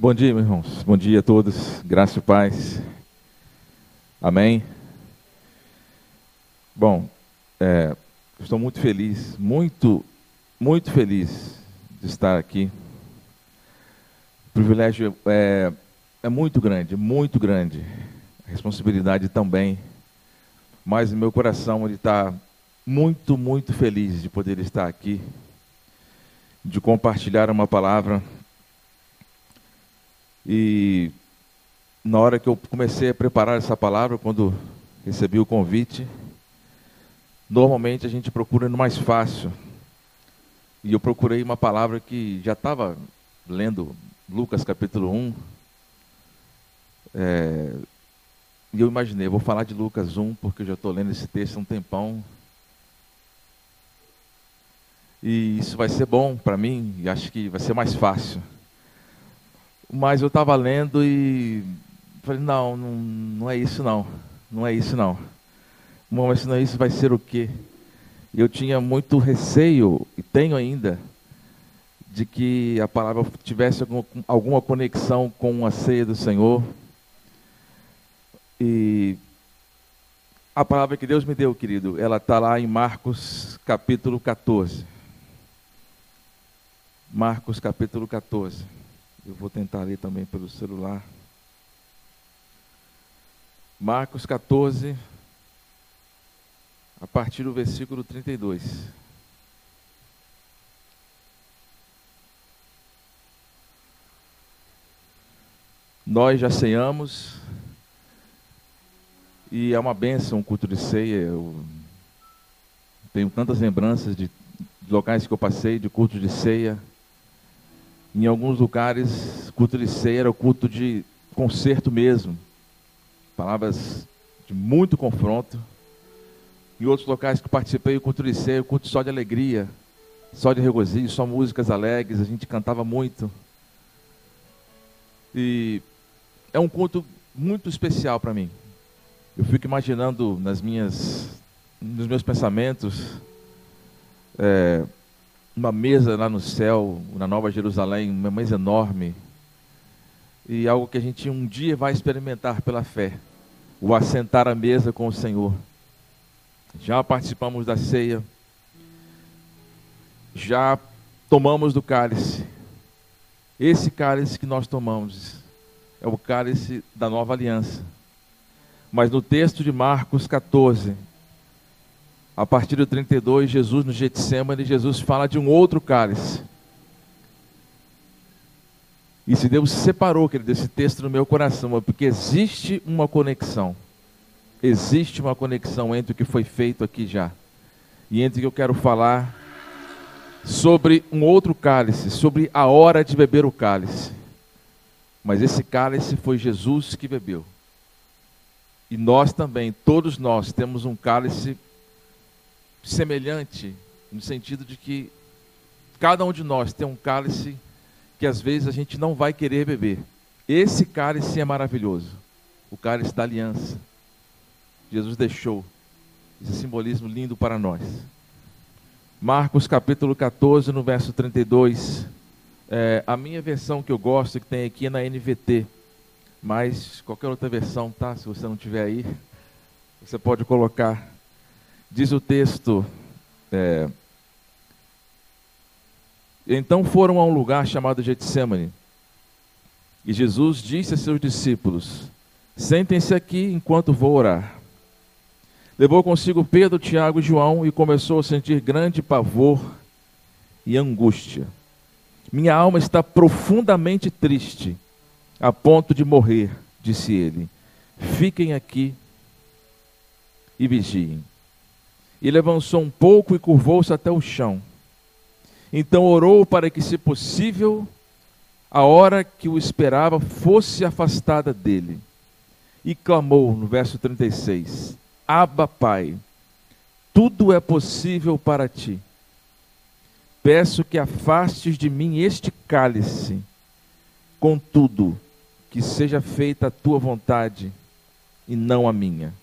Bom dia, meus irmãos. Bom dia a todos. Graça e paz. Amém. Bom, é, estou muito feliz, muito, muito feliz de estar aqui. O privilégio é, é muito grande, muito grande. A responsabilidade também. Mas meu coração ele está muito, muito feliz de poder estar aqui, de compartilhar uma palavra e na hora que eu comecei a preparar essa palavra, quando recebi o convite, normalmente a gente procura no mais fácil. E eu procurei uma palavra que já estava lendo Lucas capítulo 1. É, e eu imaginei, vou falar de Lucas 1, porque eu já estou lendo esse texto há um tempão. E isso vai ser bom para mim, e acho que vai ser mais fácil. Mas eu estava lendo e falei, não, não, não é isso não. Não é isso não. Bom, mas se não é isso, vai ser o quê? Eu tinha muito receio, e tenho ainda, de que a palavra tivesse alguma conexão com a ceia do Senhor. E a palavra que Deus me deu, querido, ela está lá em Marcos capítulo 14. Marcos capítulo 14. Eu vou tentar ler também pelo celular. Marcos 14, a partir do versículo 32. Nós já ceiamos e é uma bênção o culto de ceia. Eu tenho tantas lembranças de locais que eu passei de culto de ceia. Em alguns lugares, culto de ceia era o culto de concerto mesmo. Palavras de muito confronto. Em outros locais que participei, o culto de ceia, o culto só de alegria, só de regozijo, só músicas alegres, a gente cantava muito. E é um culto muito especial para mim. Eu fico imaginando nas minhas, nos meus pensamentos, é, uma mesa lá no céu, na Nova Jerusalém, uma mesa enorme. E algo que a gente um dia vai experimentar pela fé, o assentar à mesa com o Senhor. Já participamos da ceia, já tomamos do cálice. Esse cálice que nós tomamos é o cálice da nova aliança. Mas no texto de Marcos 14, a partir do 32, Jesus no Getsemane, Jesus fala de um outro cálice. E se Deus separou, querido, esse texto no meu coração, é porque existe uma conexão. Existe uma conexão entre o que foi feito aqui já e entre o que eu quero falar sobre um outro cálice, sobre a hora de beber o cálice. Mas esse cálice foi Jesus que bebeu. E nós também, todos nós, temos um cálice semelhante, no sentido de que cada um de nós tem um cálice que às vezes a gente não vai querer beber. Esse cálice é maravilhoso, o cálice da aliança. Jesus deixou esse simbolismo lindo para nós. Marcos capítulo 14, no verso 32. É, a minha versão que eu gosto, que tem aqui é na NVT, mas qualquer outra versão, tá? Se você não tiver aí, você pode colocar Diz o texto: é, Então foram a um lugar chamado Getsemane. E Jesus disse a seus discípulos: Sentem-se aqui enquanto vou orar. Levou consigo Pedro, Tiago e João e começou a sentir grande pavor e angústia. Minha alma está profundamente triste, a ponto de morrer, disse ele. Fiquem aqui e vigiem. Ele avançou um pouco e curvou-se até o chão. Então orou para que, se possível, a hora que o esperava fosse afastada dele. E clamou no verso 36: Abba, Pai, tudo é possível para ti. Peço que afastes de mim este cálice, contudo, que seja feita a tua vontade e não a minha.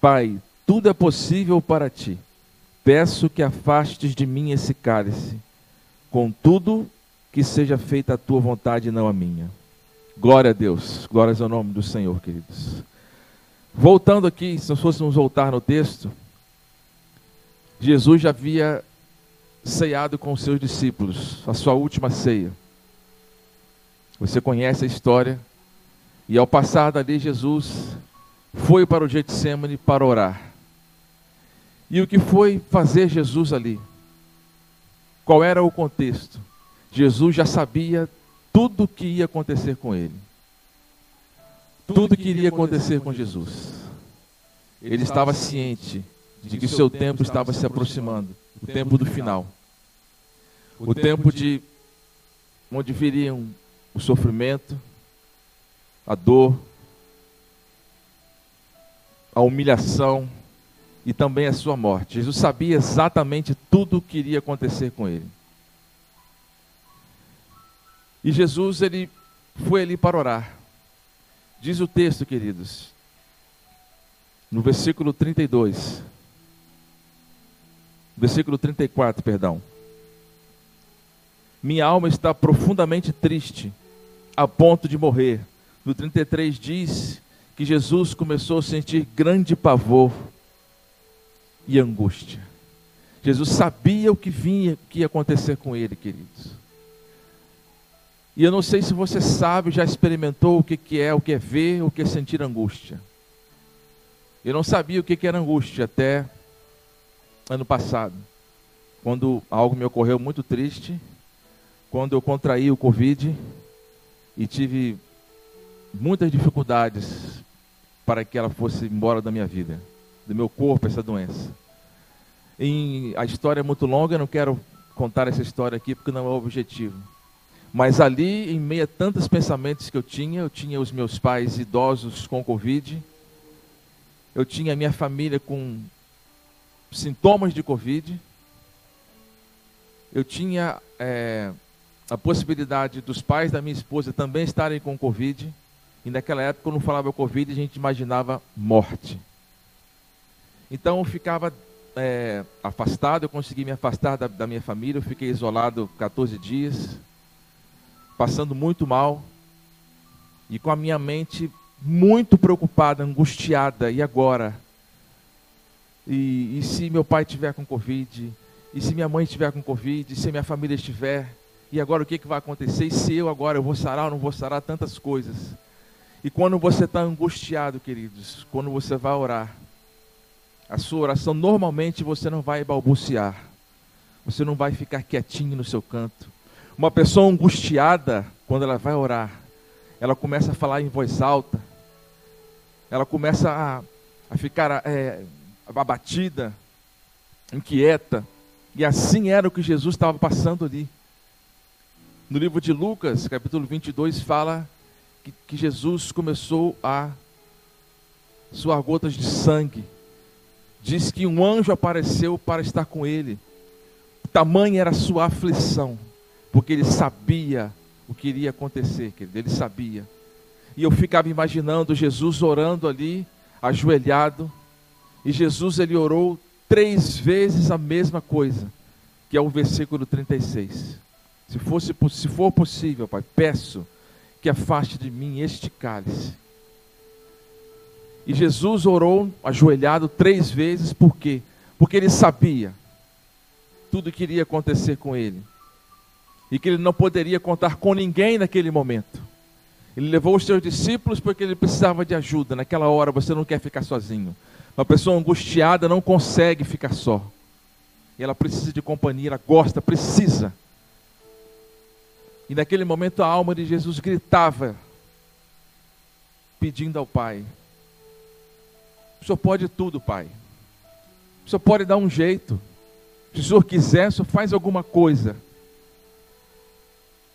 Pai, tudo é possível para ti. Peço que afastes de mim esse cálice. Contudo, que seja feita a tua vontade e não a minha. Glória a Deus, glórias ao nome do Senhor, queridos. Voltando aqui, se nós fôssemos voltar no texto, Jesus já havia ceado com os seus discípulos, a sua última ceia. Você conhece a história. E ao passar dali, Jesus foi para o Getsemane para orar. E o que foi fazer Jesus ali? Qual era o contexto? Jesus já sabia tudo o que ia acontecer com ele. Tudo que iria acontecer com Jesus. Ele estava ciente de que seu tempo estava se aproximando o tempo do final. O tempo de onde viriam o sofrimento, a dor, a humilhação e também a sua morte. Jesus sabia exatamente tudo o que iria acontecer com ele. E Jesus ele foi ali para orar. Diz o texto, queridos, no versículo 32. Versículo 34, perdão. Minha alma está profundamente triste, a ponto de morrer. No 33 diz que Jesus começou a sentir grande pavor e angústia. Jesus sabia o que vinha, o que ia acontecer com ele, queridos. E eu não sei se você sabe, já experimentou o que, é, o que é ver, o que é sentir angústia. Eu não sabia o que era angústia até ano passado, quando algo me ocorreu muito triste, quando eu contraí o Covid e tive muitas dificuldades para que ela fosse embora da minha vida, do meu corpo, essa doença. A história é muito longa, eu não quero contar essa história aqui porque não é o objetivo. Mas ali, em meio a tantos pensamentos que eu tinha, eu tinha os meus pais idosos com Covid, eu tinha a minha família com sintomas de Covid, eu tinha é, a possibilidade dos pais da minha esposa também estarem com Covid, e naquela época, quando falava Covid, a gente imaginava morte. Então eu ficava é, afastado, eu consegui me afastar da, da minha família, eu fiquei isolado 14 dias passando muito mal e com a minha mente muito preocupada, angustiada. E agora? E, e se meu pai estiver com Covid? E se minha mãe estiver com Covid? E se minha família estiver? E agora o que, que vai acontecer? E se eu agora eu vou sarar ou não vou sarar? Tantas coisas. E quando você está angustiado, queridos, quando você vai orar, a sua oração normalmente você não vai balbuciar. Você não vai ficar quietinho no seu canto. Uma pessoa angustiada, quando ela vai orar, ela começa a falar em voz alta, ela começa a, a ficar é, abatida, inquieta, e assim era o que Jesus estava passando ali. No livro de Lucas, capítulo 22, fala que, que Jesus começou a suar gotas de sangue. Diz que um anjo apareceu para estar com ele. Tamanha era a sua aflição porque ele sabia o que iria acontecer, querido, ele sabia. E eu ficava imaginando Jesus orando ali, ajoelhado, e Jesus ele orou três vezes a mesma coisa, que é o versículo 36. Se, fosse, se for possível, Pai, peço que afaste de mim este cálice. E Jesus orou ajoelhado três vezes, por quê? Porque ele sabia tudo que iria acontecer com ele e que ele não poderia contar com ninguém naquele momento. Ele levou os seus discípulos porque ele precisava de ajuda. Naquela hora você não quer ficar sozinho. Uma pessoa angustiada não consegue ficar só. Ela precisa de companhia, ela gosta, precisa. E naquele momento a alma de Jesus gritava, pedindo ao Pai: O Senhor pode tudo, Pai. O Senhor pode dar um jeito. Se o Senhor quiser, o Senhor faz alguma coisa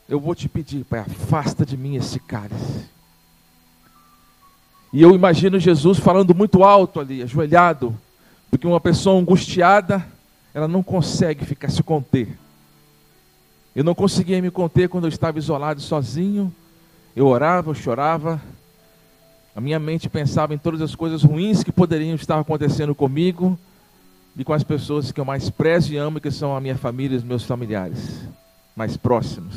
eu vou te pedir, Pai, afasta de mim esse cálice. E eu imagino Jesus falando muito alto ali, ajoelhado, porque uma pessoa angustiada, ela não consegue ficar se conter. Eu não conseguia me conter quando eu estava isolado sozinho. Eu orava, eu chorava. A minha mente pensava em todas as coisas ruins que poderiam estar acontecendo comigo e com as pessoas que eu mais prezo e amo, que são a minha família e os meus familiares mais próximos.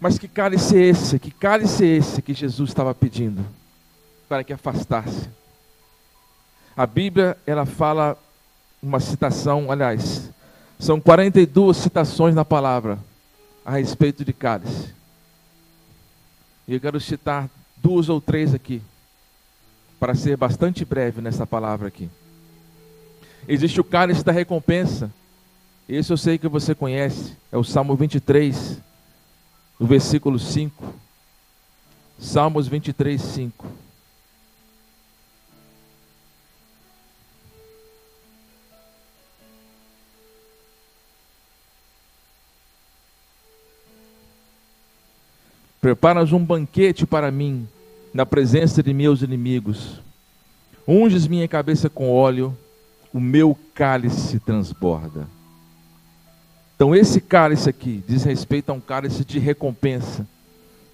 Mas que cálice é esse? Que cálice é esse que Jesus estava pedindo para que afastasse? A Bíblia, ela fala uma citação, aliás, são 42 citações na palavra a respeito de cálice. E eu quero citar duas ou três aqui, para ser bastante breve nessa palavra aqui. Existe o cálice da recompensa. Esse eu sei que você conhece, é o Salmo 23, no versículo 5. Salmos 23, 5. Preparas um banquete para mim na presença de meus inimigos. Unges minha cabeça com óleo, o meu cálice transborda. Então, esse cálice aqui diz respeito a um cálice de recompensa,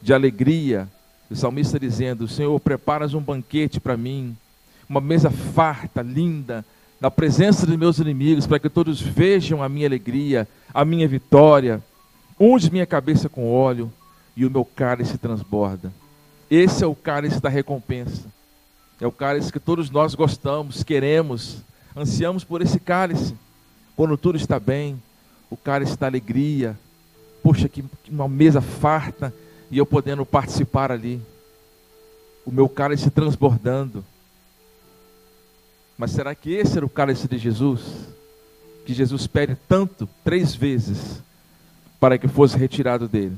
de alegria. O salmista dizendo: Senhor, preparas um banquete para mim, uma mesa farta, linda, na presença de meus inimigos, para que todos vejam a minha alegria, a minha vitória. Unge minha cabeça com óleo e o meu cálice transborda. Esse é o cálice da recompensa. É o cálice que todos nós gostamos, queremos, ansiamos por esse cálice. Quando tudo está bem, o cálice da alegria. Poxa, que uma mesa farta e eu podendo participar ali. O meu cálice transbordando. Mas será que esse era o cálice de Jesus? Que Jesus pede tanto, três vezes, para que fosse retirado dele.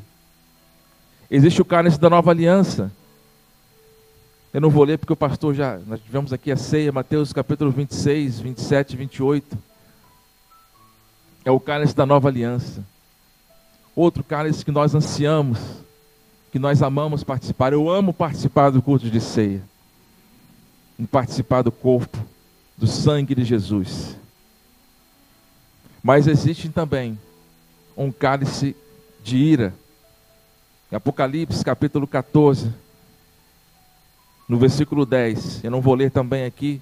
Existe o cálice da nova aliança. Eu não vou ler porque o pastor já. Nós tivemos aqui a ceia, Mateus capítulo 26, 27 e 28 é o cálice da nova aliança. Outro cálice que nós ansiamos, que nós amamos participar. Eu amo participar do culto de ceia, em participar do corpo, do sangue de Jesus. Mas existe também um cálice de ira. Em Apocalipse capítulo 14, no versículo 10, eu não vou ler também aqui,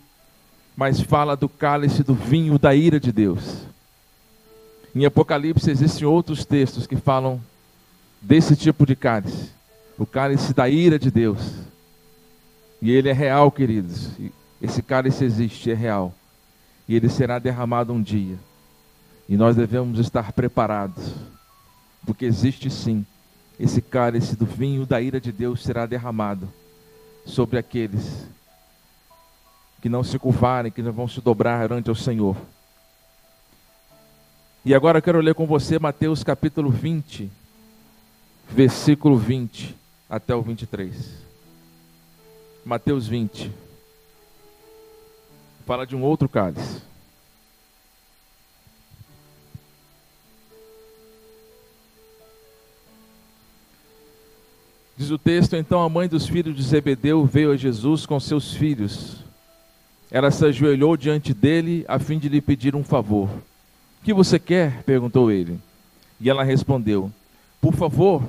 mas fala do cálice do vinho da ira de Deus. Em Apocalipse existem outros textos que falam desse tipo de cálice, o cálice da ira de Deus. E ele é real, queridos. Esse cálice existe, é real. E ele será derramado um dia. E nós devemos estar preparados, porque existe sim esse cálice do vinho da ira de Deus será derramado sobre aqueles que não se curvarem, que não vão se dobrar ante o Senhor. E agora eu quero ler com você Mateus capítulo 20, versículo 20 até o 23. Mateus 20. Fala de um outro cálice. Diz o texto: Então a mãe dos filhos de Zebedeu veio a Jesus com seus filhos. Ela se ajoelhou diante dele a fim de lhe pedir um favor que você quer? perguntou ele. E ela respondeu: Por favor,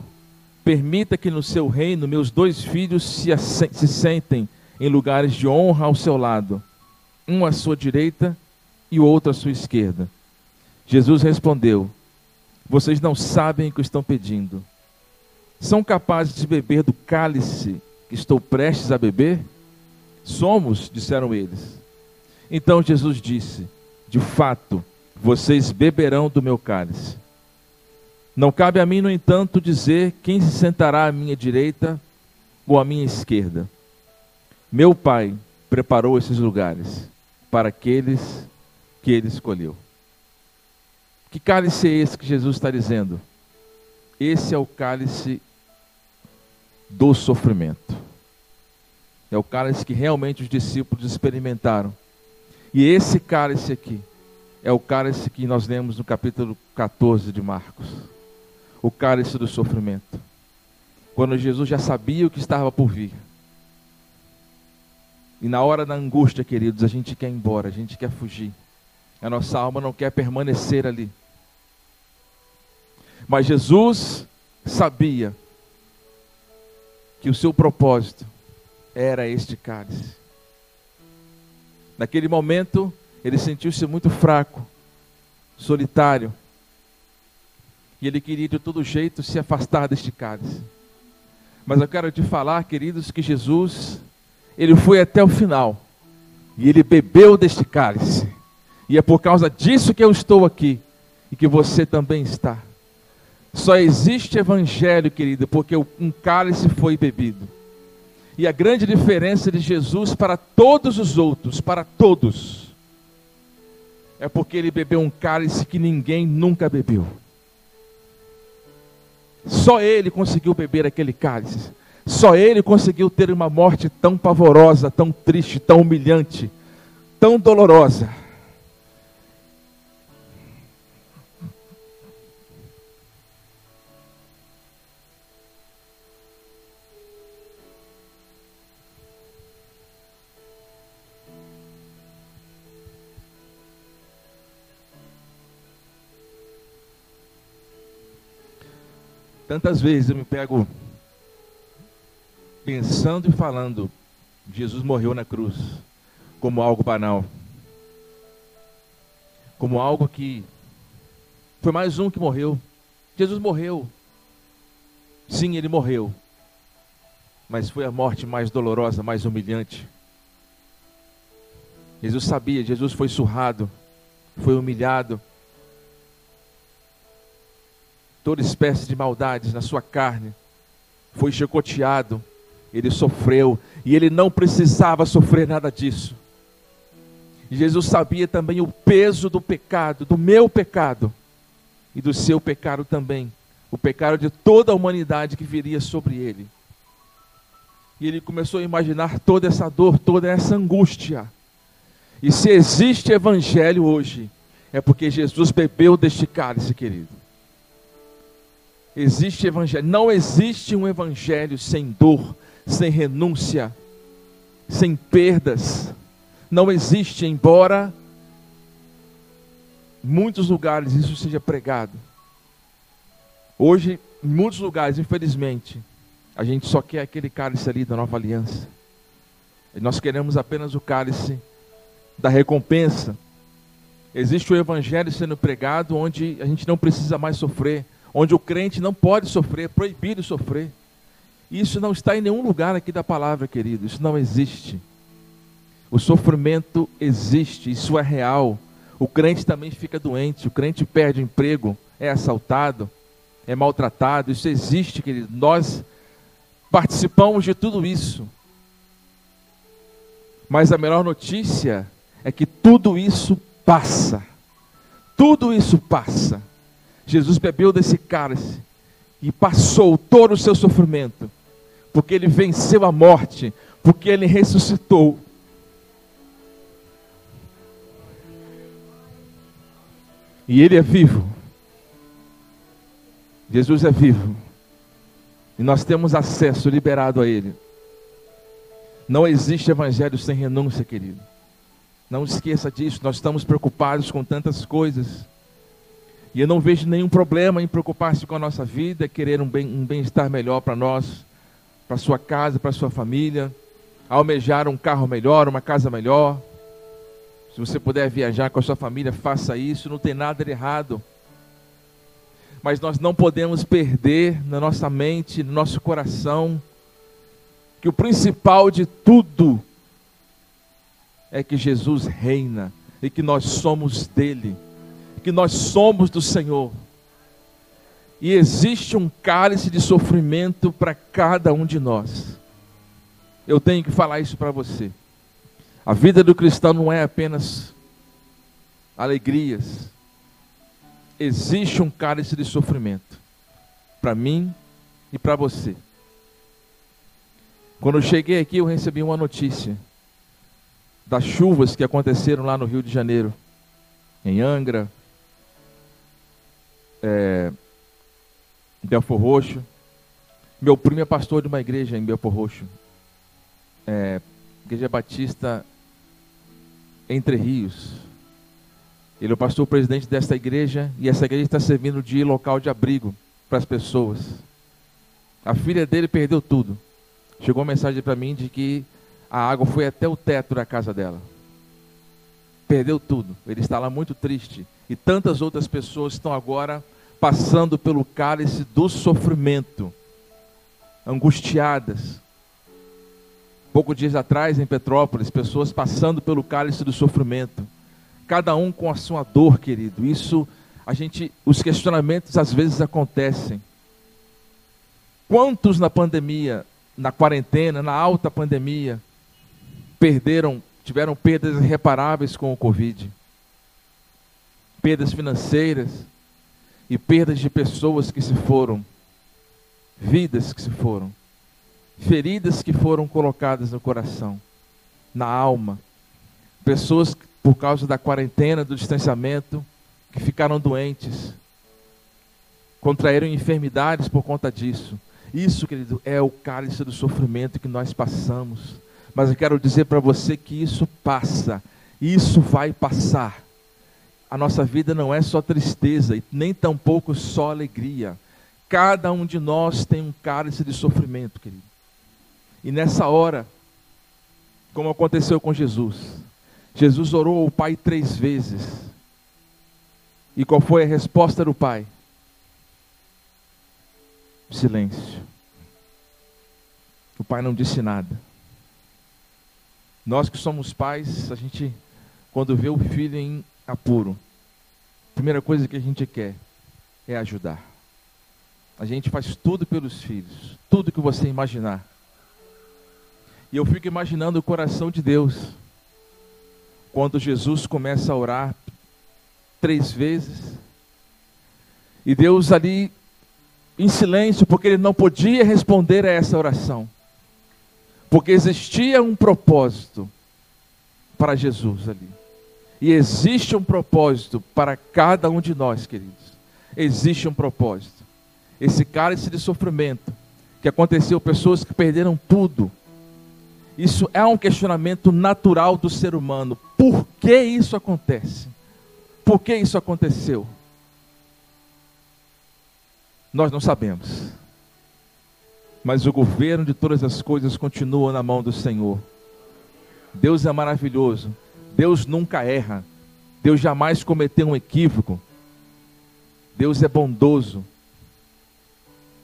permita que no seu reino meus dois filhos se, se sentem em lugares de honra ao seu lado, um à sua direita e o outro à sua esquerda. Jesus respondeu: Vocês não sabem o que estão pedindo. São capazes de beber do cálice que estou prestes a beber? Somos, disseram eles. Então Jesus disse: De fato, vocês beberão do meu cálice. Não cabe a mim, no entanto, dizer quem se sentará à minha direita ou à minha esquerda. Meu Pai preparou esses lugares para aqueles que ele escolheu. Que cálice é esse que Jesus está dizendo? Esse é o cálice do sofrimento. É o cálice que realmente os discípulos experimentaram. E esse cálice aqui é o cálice que nós lemos no capítulo 14 de Marcos. O cálice do sofrimento. Quando Jesus já sabia o que estava por vir. E na hora da angústia, queridos, a gente quer ir embora, a gente quer fugir. A nossa alma não quer permanecer ali. Mas Jesus sabia que o seu propósito era este cálice. Naquele momento, ele sentiu-se muito fraco, solitário. E ele queria de todo jeito se afastar deste cálice. Mas eu quero te falar, queridos, que Jesus, ele foi até o final. E ele bebeu deste cálice. E é por causa disso que eu estou aqui. E que você também está. Só existe evangelho, querido, porque um cálice foi bebido. E a grande diferença de Jesus para todos os outros, para todos, é porque ele bebeu um cálice que ninguém nunca bebeu. Só ele conseguiu beber aquele cálice. Só ele conseguiu ter uma morte tão pavorosa, tão triste, tão humilhante, tão dolorosa. Tantas vezes eu me pego pensando e falando, Jesus morreu na cruz, como algo banal, como algo que foi mais um que morreu. Jesus morreu. Sim, ele morreu. Mas foi a morte mais dolorosa, mais humilhante. Jesus sabia, Jesus foi surrado, foi humilhado, toda espécie de maldades na sua carne, foi chicoteado, ele sofreu, e ele não precisava sofrer nada disso. Jesus sabia também o peso do pecado, do meu pecado, e do seu pecado também, o pecado de toda a humanidade que viria sobre ele. E ele começou a imaginar toda essa dor, toda essa angústia. E se existe evangelho hoje, é porque Jesus bebeu deste cálice, querido. Existe evangelho. Não existe um evangelho sem dor, sem renúncia, sem perdas. Não existe, embora em muitos lugares isso seja pregado. Hoje, em muitos lugares, infelizmente, a gente só quer aquele cálice ali da nova aliança. E nós queremos apenas o cálice da recompensa. Existe o evangelho sendo pregado onde a gente não precisa mais sofrer onde o crente não pode sofrer, é proibido sofrer. Isso não está em nenhum lugar aqui da palavra, querido, isso não existe. O sofrimento existe, isso é real. O crente também fica doente, o crente perde emprego, é assaltado, é maltratado, isso existe, querido. Nós participamos de tudo isso. Mas a melhor notícia é que tudo isso passa. Tudo isso passa. Jesus bebeu desse cálice e passou todo o seu sofrimento, porque ele venceu a morte, porque ele ressuscitou. E ele é vivo. Jesus é vivo. E nós temos acesso liberado a ele. Não existe evangelho sem renúncia, querido. Não esqueça disso, nós estamos preocupados com tantas coisas. E eu não vejo nenhum problema em preocupar-se com a nossa vida, querer um bem-estar um bem melhor para nós, para sua casa, para sua família, almejar um carro melhor, uma casa melhor. Se você puder viajar com a sua família, faça isso, não tem nada de errado. Mas nós não podemos perder na nossa mente, no nosso coração, que o principal de tudo é que Jesus reina e que nós somos dele que nós somos do Senhor. E existe um cálice de sofrimento para cada um de nós. Eu tenho que falar isso para você. A vida do cristão não é apenas alegrias. Existe um cálice de sofrimento para mim e para você. Quando eu cheguei aqui, eu recebi uma notícia das chuvas que aconteceram lá no Rio de Janeiro, em Angra, é, Belfor Roxo. Meu primo é pastor de uma igreja em Belfor Roxo. É, igreja Batista Entre Rios. Ele é o pastor presidente desta igreja e essa igreja está servindo de local de abrigo para as pessoas. A filha dele perdeu tudo. Chegou uma mensagem para mim de que a água foi até o teto da casa dela. Perdeu tudo. Ele está lá muito triste. E tantas outras pessoas estão agora passando pelo cálice do sofrimento, angustiadas. Poucos dias atrás, em Petrópolis, pessoas passando pelo cálice do sofrimento, cada um com a sua dor, querido. Isso, a gente, os questionamentos às vezes acontecem. Quantos na pandemia, na quarentena, na alta pandemia, perderam, tiveram perdas irreparáveis com o Covid? Perdas financeiras e perdas de pessoas que se foram, vidas que se foram, feridas que foram colocadas no coração, na alma, pessoas que, por causa da quarentena, do distanciamento, que ficaram doentes, contraíram enfermidades por conta disso. Isso, querido, é o cálice do sofrimento que nós passamos. Mas eu quero dizer para você que isso passa, isso vai passar. A nossa vida não é só tristeza e nem tampouco só alegria. Cada um de nós tem um cálice de sofrimento, querido. E nessa hora, como aconteceu com Jesus, Jesus orou ao Pai três vezes. E qual foi a resposta do Pai? Silêncio. O pai não disse nada. Nós que somos pais, a gente, quando vê o filho em apuro, a primeira coisa que a gente quer é ajudar. A gente faz tudo pelos filhos, tudo que você imaginar. E eu fico imaginando o coração de Deus, quando Jesus começa a orar três vezes, e Deus ali em silêncio, porque ele não podia responder a essa oração. Porque existia um propósito para Jesus ali. E existe um propósito para cada um de nós, queridos. Existe um propósito. Esse cálice de sofrimento que aconteceu, pessoas que perderam tudo. Isso é um questionamento natural do ser humano. Por que isso acontece? Por que isso aconteceu? Nós não sabemos. Mas o governo de todas as coisas continua na mão do Senhor. Deus é maravilhoso. Deus nunca erra. Deus jamais cometeu um equívoco. Deus é bondoso.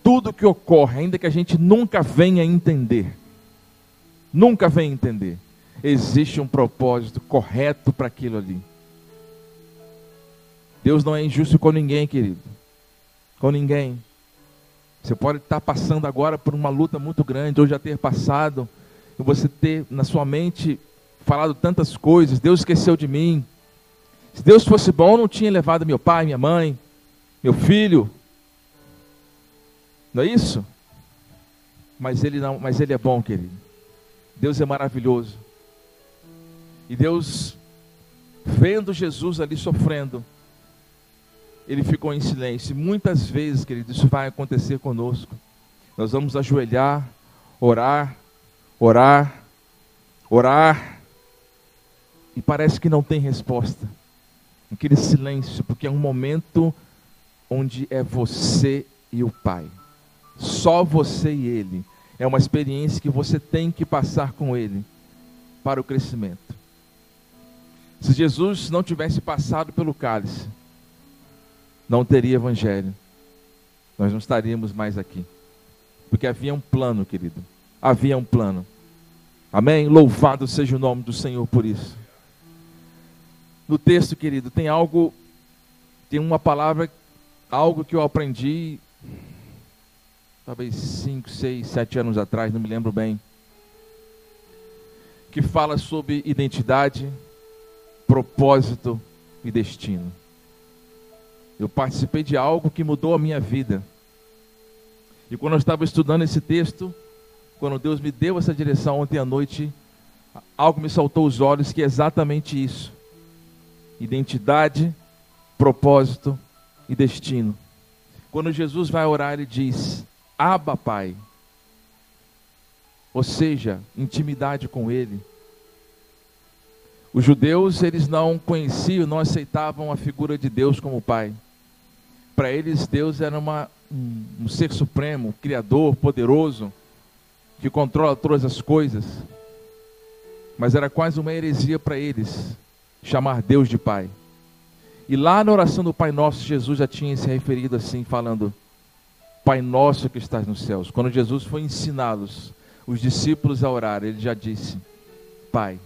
Tudo que ocorre, ainda que a gente nunca venha entender, nunca venha entender, existe um propósito correto para aquilo ali. Deus não é injusto com ninguém, querido com ninguém. Você pode estar passando agora por uma luta muito grande, ou já ter passado, e você ter na sua mente falado tantas coisas, Deus esqueceu de mim. Se Deus fosse bom, não tinha levado meu pai, minha mãe, meu filho. Não é isso? Mas ele não, mas ele é bom, querido. Deus é maravilhoso. E Deus vendo Jesus ali sofrendo, ele ficou em silêncio. Muitas vezes, querido, isso vai acontecer conosco. Nós vamos ajoelhar, orar, orar, orar, e parece que não tem resposta. Aquele silêncio, porque é um momento onde é você e o Pai. Só você e Ele. É uma experiência que você tem que passar com Ele para o crescimento. Se Jesus não tivesse passado pelo cálice, não teria evangelho. Nós não estaríamos mais aqui. Porque havia um plano, querido. Havia um plano. Amém? Louvado seja o nome do Senhor por isso. No texto, querido, tem algo, tem uma palavra, algo que eu aprendi, talvez 5, 6, 7 anos atrás, não me lembro bem, que fala sobre identidade, propósito e destino. Eu participei de algo que mudou a minha vida. E quando eu estava estudando esse texto, quando Deus me deu essa direção ontem à noite, algo me saltou os olhos que é exatamente isso: identidade, propósito e destino. Quando Jesus vai orar, ele diz: Aba, Pai. Ou seja, intimidade com Ele. Os judeus, eles não conheciam, não aceitavam a figura de Deus como Pai. Para eles, Deus era uma, um, um ser supremo, criador, poderoso, que controla todas as coisas. Mas era quase uma heresia para eles chamar Deus de Pai. E lá na oração do Pai Nosso, Jesus já tinha se referido assim, falando: Pai Nosso que estás nos céus. Quando Jesus foi ensiná-los, os discípulos a orar, ele já disse: Pai.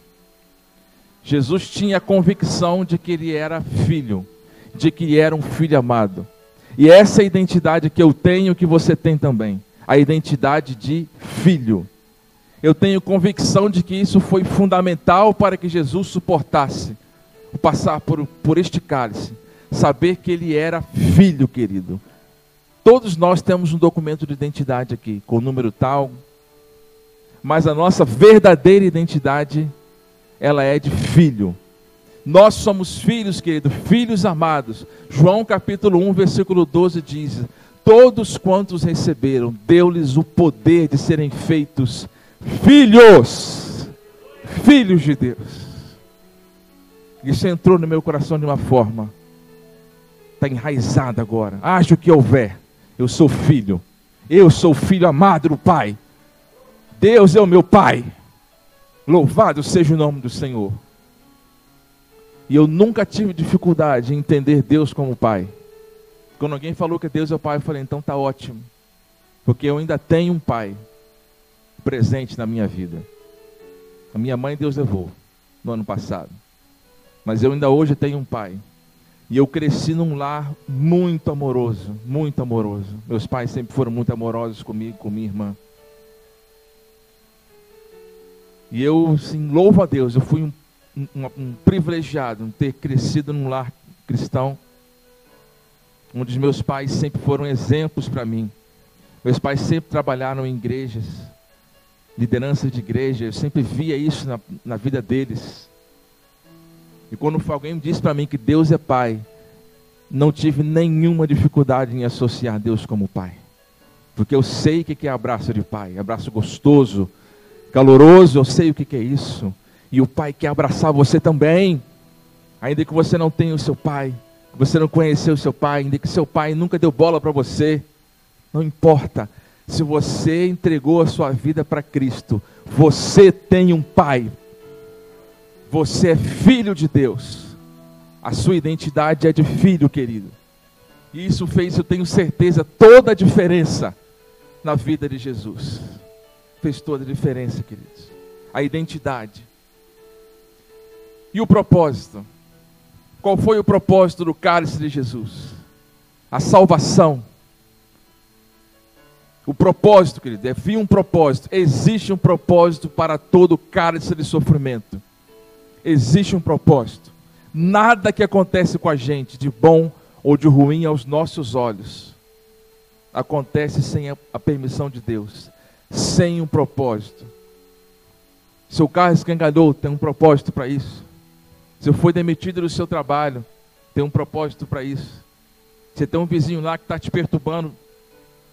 Jesus tinha a convicção de que ele era filho, de que ele era um filho amado. E essa é identidade que eu tenho, que você tem também, a identidade de filho. Eu tenho convicção de que isso foi fundamental para que Jesus suportasse passar por, por este cálice, saber que ele era filho querido. Todos nós temos um documento de identidade aqui, com o número tal, mas a nossa verdadeira identidade, ela é de filho. Nós somos filhos, querido, filhos amados. João capítulo 1, versículo 12 diz: Todos quantos receberam, deu-lhes o poder de serem feitos filhos, filhos de Deus. Isso entrou no meu coração de uma forma, está enraizado agora. Acho que houver, eu sou filho, eu sou filho amado do Pai. Deus é o meu Pai. Louvado seja o nome do Senhor. E eu nunca tive dificuldade em entender Deus como Pai. Quando alguém falou que Deus é o Pai, eu falei, então tá ótimo. Porque eu ainda tenho um Pai presente na minha vida. A minha mãe Deus levou no ano passado. Mas eu ainda hoje tenho um pai. E eu cresci num lar muito amoroso, muito amoroso. Meus pais sempre foram muito amorosos comigo, com minha irmã. E eu, sim, louvo a Deus, eu fui um, um, um privilegiado em ter crescido num lar cristão, onde meus pais sempre foram exemplos para mim. Meus pais sempre trabalharam em igrejas, liderança de igreja, eu sempre via isso na, na vida deles. E quando alguém disse para mim que Deus é Pai, não tive nenhuma dificuldade em associar Deus como Pai. Porque eu sei o que é abraço de pai, abraço gostoso, caloroso, eu sei o que é isso. E o pai quer abraçar você também. Ainda que você não tenha o seu pai, que você não conheceu o seu pai, ainda que seu pai nunca deu bola para você, não importa. Se você entregou a sua vida para Cristo, você tem um pai. Você é filho de Deus. A sua identidade é de filho, querido. E isso fez, eu tenho certeza, toda a diferença na vida de Jesus fez toda a diferença, queridos. A identidade. E o propósito? Qual foi o propósito do cálice de Jesus? A salvação. O propósito, querido, havia um propósito. Existe um propósito para todo cálice de sofrimento. Existe um propósito. Nada que acontece com a gente, de bom ou de ruim aos nossos olhos, acontece sem a, permissão de Deus sem um propósito. Seu carro escangalhou, tem um propósito para isso. Se foi demitido do seu trabalho, tem um propósito para isso. Você tem um vizinho lá que está te perturbando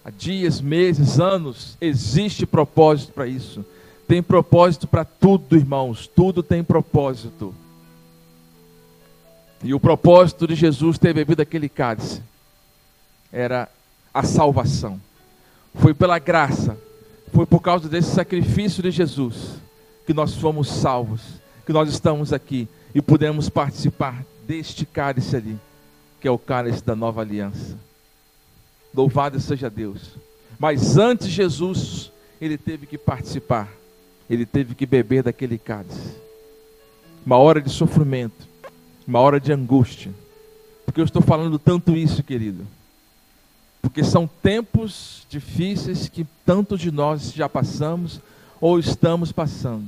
há dias, meses, anos, existe propósito para isso. Tem propósito para tudo, irmãos, tudo tem propósito. E o propósito de Jesus ter bebido aquele cálice era a salvação. Foi pela graça, foi por causa desse sacrifício de Jesus que nós fomos salvos, que nós estamos aqui e pudemos participar deste cálice ali, que é o cálice da nova aliança. Louvado seja Deus. Mas antes Jesus, ele teve que participar, ele teve que beber daquele cálice. Uma hora de sofrimento, uma hora de angústia. Porque eu estou falando tanto isso, querido porque são tempos difíceis que tanto de nós já passamos ou estamos passando.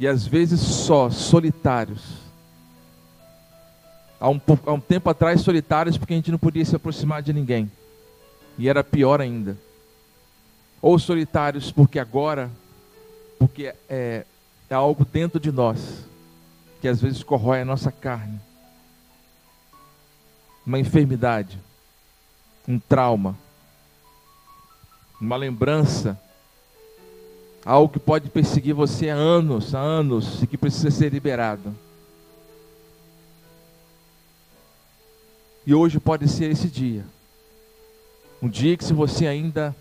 E às vezes só, solitários. Há um, há um tempo atrás, solitários, porque a gente não podia se aproximar de ninguém. E era pior ainda. Ou solitários, porque agora, porque é, é algo dentro de nós, que às vezes corrói a nossa carne. Uma enfermidade um trauma, uma lembrança, algo que pode perseguir você há anos, há anos, e que precisa ser liberado. E hoje pode ser esse dia. Um dia que se você ainda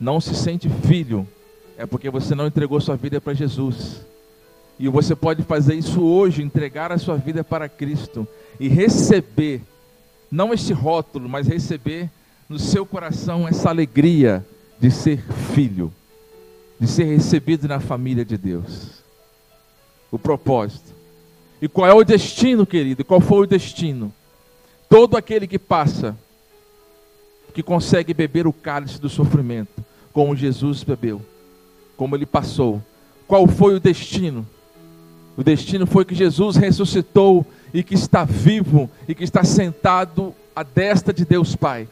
não se sente filho, é porque você não entregou sua vida para Jesus. E você pode fazer isso hoje, entregar a sua vida para Cristo e receber, não este rótulo, mas receber no seu coração essa alegria de ser filho, de ser recebido na família de Deus. O propósito. E qual é o destino, querido? Qual foi o destino? Todo aquele que passa, que consegue beber o cálice do sofrimento, como Jesus bebeu, como ele passou. Qual foi o destino? O destino foi que Jesus ressuscitou e que está vivo e que está sentado à destra de Deus Pai.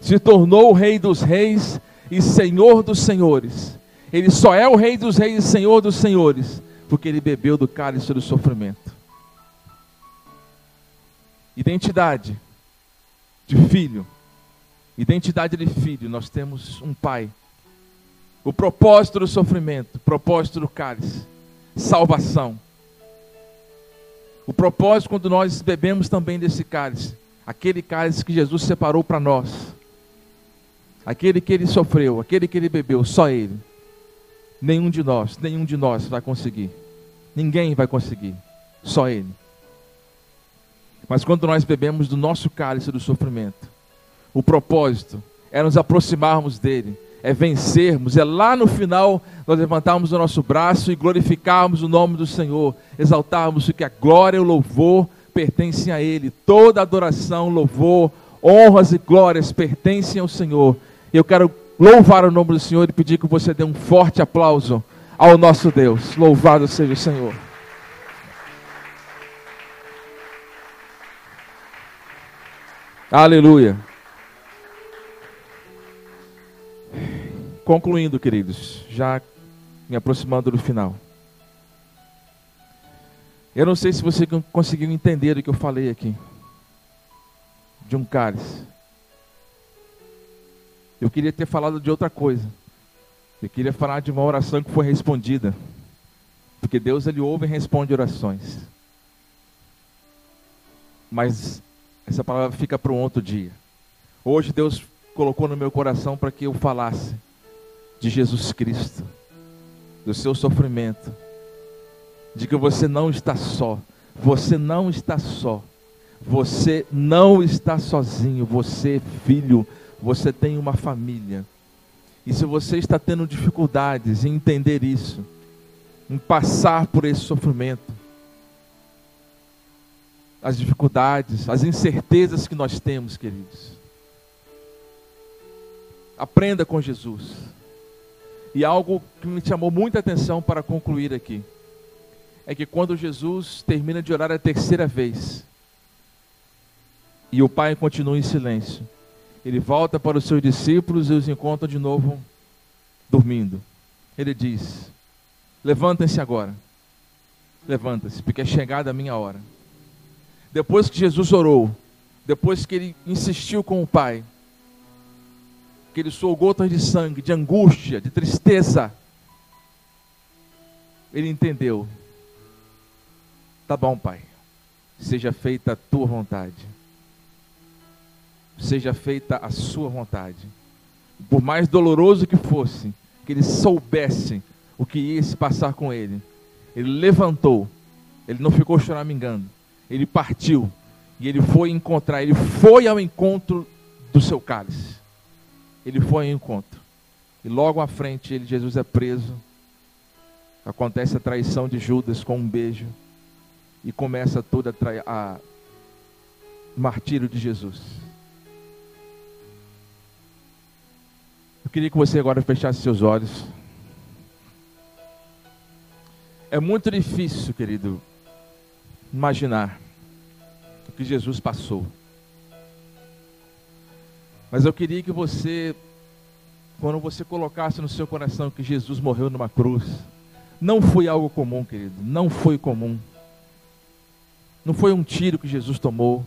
Se tornou o Rei dos Reis e Senhor dos Senhores. Ele só é o Rei dos Reis e Senhor dos Senhores porque ele bebeu do cálice do sofrimento. Identidade de filho. Identidade de filho. Nós temos um pai. O propósito do sofrimento, propósito do cálice, salvação. O propósito quando nós bebemos também desse cálice, aquele cálice que Jesus separou para nós. Aquele que ele sofreu, aquele que ele bebeu, só ele. Nenhum de nós, nenhum de nós vai conseguir. Ninguém vai conseguir, só ele. Mas quando nós bebemos do nosso cálice do sofrimento, o propósito é nos aproximarmos dele, é vencermos, é lá no final nós levantarmos o nosso braço e glorificarmos o nome do Senhor, exaltarmos que a glória e o louvor pertencem a Ele, toda adoração, louvor, honras e glórias pertencem ao Senhor. Eu quero louvar o nome do Senhor e pedir que você dê um forte aplauso ao nosso Deus. Louvado seja o Senhor. Aleluia. Concluindo, queridos, já me aproximando do final. Eu não sei se você conseguiu entender o que eu falei aqui. De um cálice. Eu queria ter falado de outra coisa. Eu queria falar de uma oração que foi respondida. Porque Deus ele ouve e responde orações. Mas essa palavra fica para um outro dia. Hoje Deus colocou no meu coração para que eu falasse de Jesus Cristo, do seu sofrimento, de que você não está só, você não está só, você não está sozinho, você é filho, você tem uma família. E se você está tendo dificuldades em entender isso, em passar por esse sofrimento, as dificuldades, as incertezas que nós temos, queridos, aprenda com Jesus. E algo que me chamou muita atenção para concluir aqui é que quando Jesus termina de orar a terceira vez e o Pai continua em silêncio, ele volta para os seus discípulos e os encontra de novo dormindo. Ele diz: Levantem-se agora. Levanta-se, porque é chegada a minha hora. Depois que Jesus orou, depois que ele insistiu com o Pai, que ele soou gotas de sangue, de angústia, de tristeza, ele entendeu. Tá bom, Pai. Seja feita a tua vontade seja feita a sua vontade. Por mais doloroso que fosse, que eles soubessem o que ia se passar com ele. Ele levantou, ele não ficou choramingando, ele partiu e ele foi encontrar, ele foi ao encontro do seu cálice. Ele foi ao encontro. E logo à frente, ele, Jesus é preso. Acontece a traição de Judas com um beijo. E começa toda a, a martírio de Jesus. queria que você agora fechasse seus olhos. É muito difícil, querido, imaginar o que Jesus passou. Mas eu queria que você, quando você colocasse no seu coração que Jesus morreu numa cruz, não foi algo comum, querido, não foi comum. Não foi um tiro que Jesus tomou.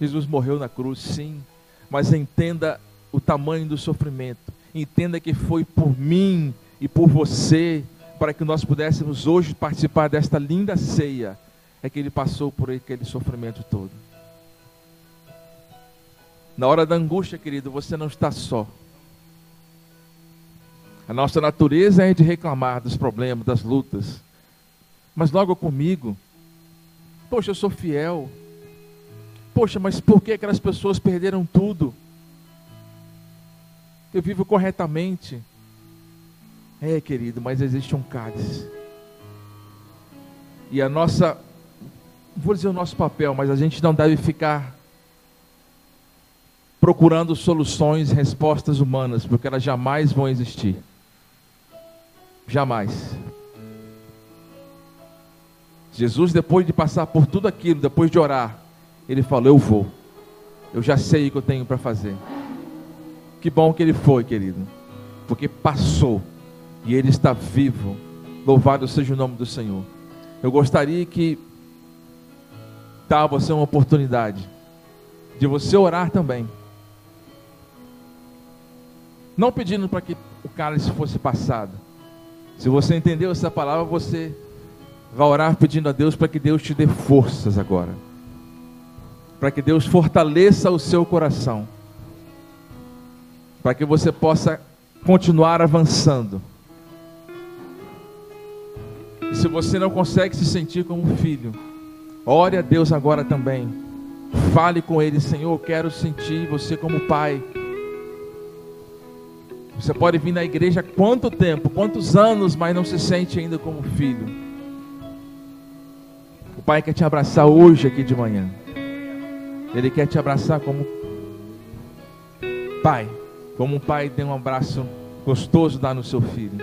Jesus morreu na cruz, sim, mas entenda o tamanho do sofrimento entenda que foi por mim e por você, para que nós pudéssemos hoje participar desta linda ceia, é que ele passou por aquele sofrimento todo. Na hora da angústia, querido, você não está só. A nossa natureza é de reclamar dos problemas, das lutas. mas logo comigo. Poxa, eu sou fiel. Poxa, mas por que aquelas pessoas perderam tudo? Eu vivo corretamente. É, querido, mas existe um cálice. E a nossa, vou dizer o nosso papel, mas a gente não deve ficar procurando soluções, respostas humanas, porque elas jamais vão existir. Jamais. Jesus, depois de passar por tudo aquilo, depois de orar, ele falou: Eu vou. Eu já sei o que eu tenho para fazer. Que bom que ele foi, querido, porque passou e ele está vivo. Louvado seja o nome do Senhor. Eu gostaria que dar a você uma oportunidade de você orar também. Não pedindo para que o cálice fosse passado. Se você entendeu essa palavra, você vai orar pedindo a Deus para que Deus te dê forças agora. Para que Deus fortaleça o seu coração. Para que você possa continuar avançando. E se você não consegue se sentir como filho, ore a Deus agora também. Fale com Ele, Senhor, quero sentir você como pai. Você pode vir na igreja quanto tempo, quantos anos, mas não se sente ainda como filho. O Pai quer te abraçar hoje aqui de manhã. Ele quer te abraçar como pai, como um pai tem um abraço gostoso dá no seu filho.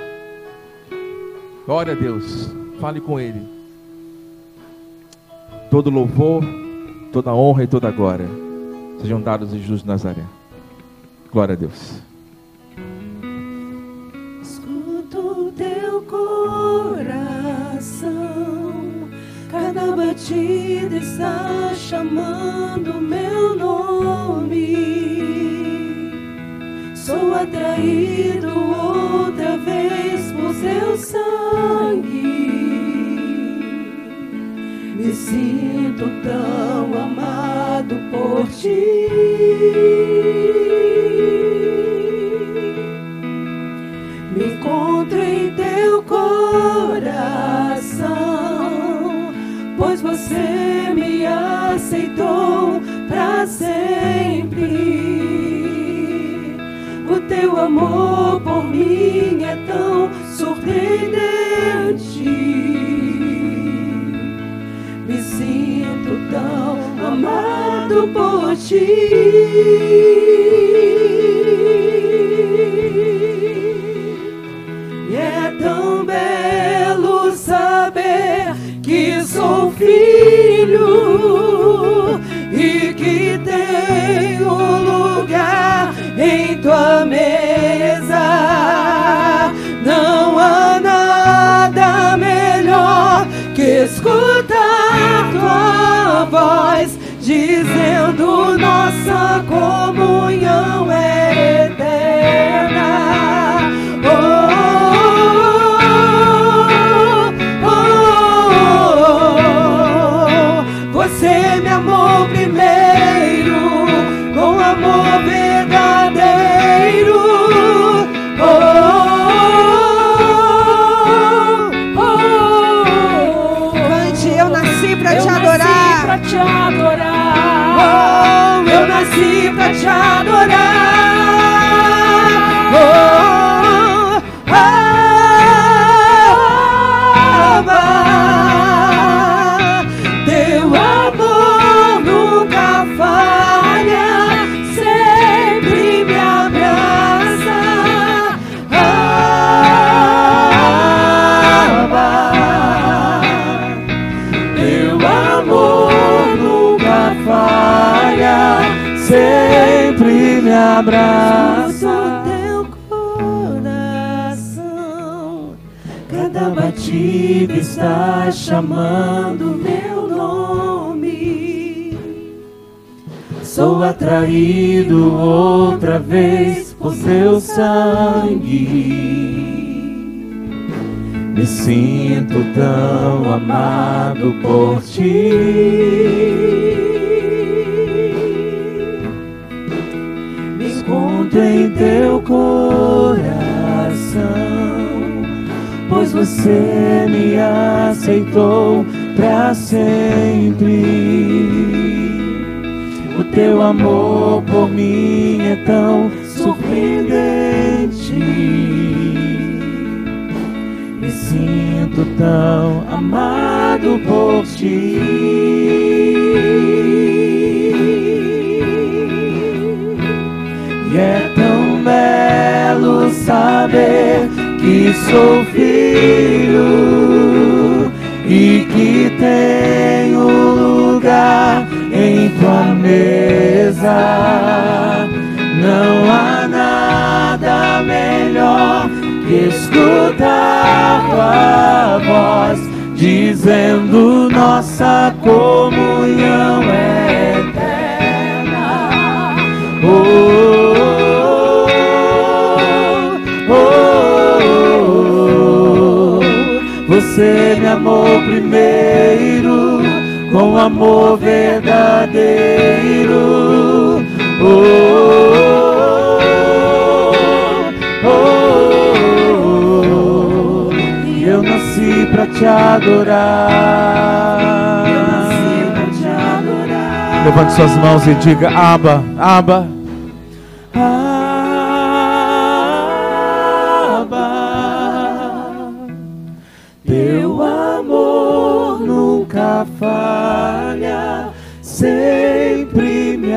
Glória a Deus, fale com Ele. Todo louvor, toda honra e toda glória sejam dados a Jesus de Nazaré. Glória a Deus. Batida está chamando meu nome. Sou atraído outra vez por seu sangue. Me sinto tão amado por ti. Você me aceitou para sempre. O teu amor por mim é tão surpreendente. Me sinto tão amado por ti. Filho e que tenho lugar em tua mesa. Não há nada melhor que escutar tua voz dizendo nossa comunhão é eterna. Eu nasci pra te adorar. Batida está chamando meu nome. Sou atraído outra vez por seu sangue. Me sinto tão amado por ti. Me encontro em teu coração, pois você me aceitou para sempre. O teu amor por mim é tão surpreendente. Me sinto tão amado por ti. E é tão belo saber que sou filho e que tenho lugar em tua mesa. Não há nada melhor que escutar tua voz dizendo nossa comunhão é amor verdadeiro. Oh, oh, oh, e eu nasci pra te adorar. Levante suas mãos e diga: Aba. Aba.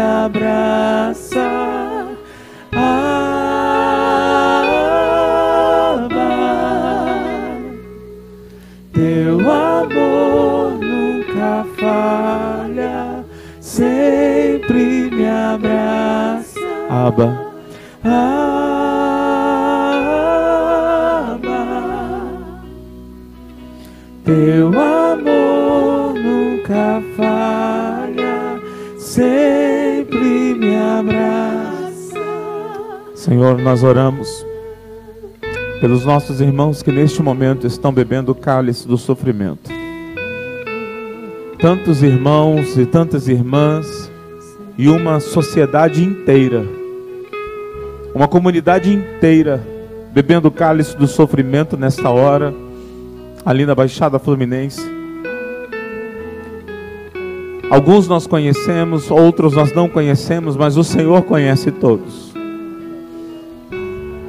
Me abraça. Aba. Teu amor nunca falha, sempre me abraça. Aba. Aba. Teu Senhor, nós oramos pelos nossos irmãos que neste momento estão bebendo o cálice do sofrimento. Tantos irmãos e tantas irmãs e uma sociedade inteira, uma comunidade inteira bebendo o cálice do sofrimento nesta hora, ali na Baixada Fluminense. Alguns nós conhecemos, outros nós não conhecemos, mas o Senhor conhece todos.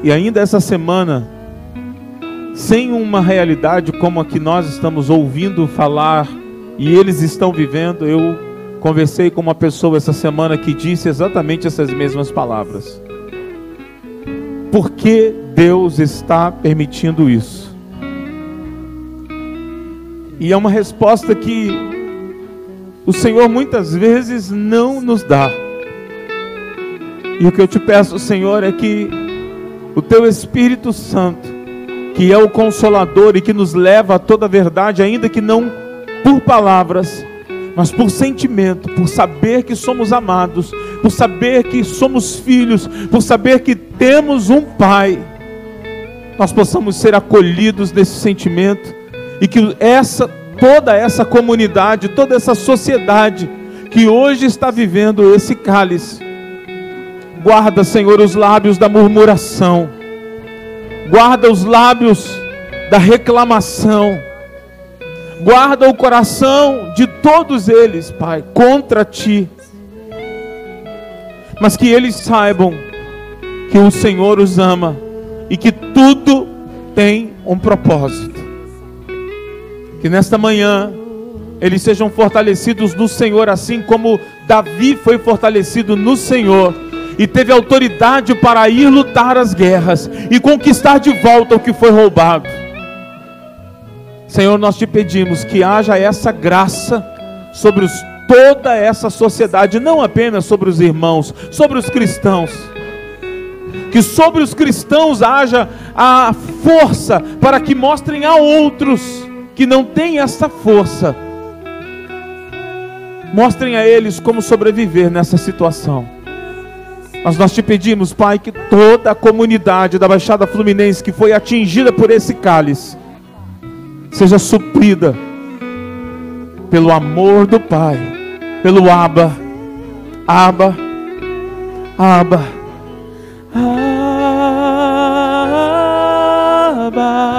E ainda essa semana, sem uma realidade como a que nós estamos ouvindo falar e eles estão vivendo, eu conversei com uma pessoa essa semana que disse exatamente essas mesmas palavras. Por que Deus está permitindo isso? E é uma resposta que o Senhor muitas vezes não nos dá. E o que eu te peço, Senhor, é que o teu Espírito Santo, que é o consolador e que nos leva a toda a verdade, ainda que não por palavras, mas por sentimento, por saber que somos amados, por saber que somos filhos, por saber que temos um Pai, nós possamos ser acolhidos nesse sentimento e que essa toda essa comunidade, toda essa sociedade que hoje está vivendo esse cálice, guarda, Senhor, os lábios da murmuração, guarda os lábios da reclamação, guarda o coração de todos eles, Pai, contra ti, mas que eles saibam que o Senhor os ama e que tudo tem um propósito. Que nesta manhã eles sejam fortalecidos no Senhor, assim como Davi foi fortalecido no Senhor e teve autoridade para ir lutar as guerras e conquistar de volta o que foi roubado. Senhor, nós te pedimos que haja essa graça sobre os, toda essa sociedade, não apenas sobre os irmãos, sobre os cristãos. Que sobre os cristãos haja a força para que mostrem a outros que não têm essa força, mostrem a eles como sobreviver nessa situação. Mas nós te pedimos, Pai, que toda a comunidade da Baixada Fluminense que foi atingida por esse cálice seja suprida pelo amor do Pai, pelo Aba, Aba, Aba, Aba.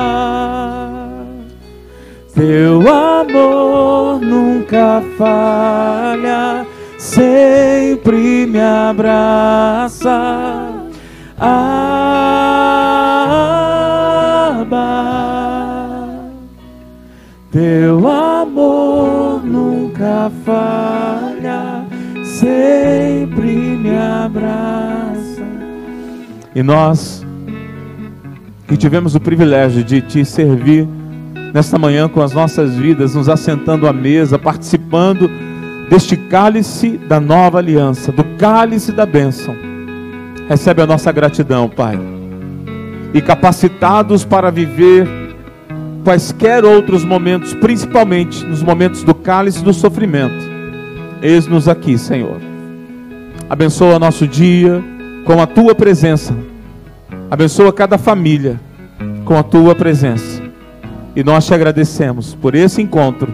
Teu amor nunca falha, sempre me abraça. Abba, teu amor nunca falha, sempre me abraça. E nós que tivemos o privilégio de te servir nesta manhã com as nossas vidas, nos assentando à mesa, participando deste cálice da nova aliança, do cálice da bênção. Recebe a nossa gratidão, Pai. E capacitados para viver quaisquer outros momentos, principalmente nos momentos do cálice do sofrimento. Eis-nos aqui, Senhor. Abençoa nosso dia com a tua presença. Abençoa cada família com a tua presença. E nós te agradecemos por esse encontro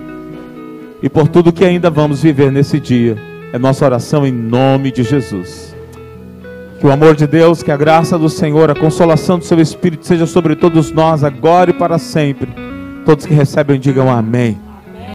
e por tudo que ainda vamos viver nesse dia. É nossa oração em nome de Jesus. Que o amor de Deus, que a graça do Senhor, a consolação do seu Espírito seja sobre todos nós, agora e para sempre. Todos que recebem, digam amém.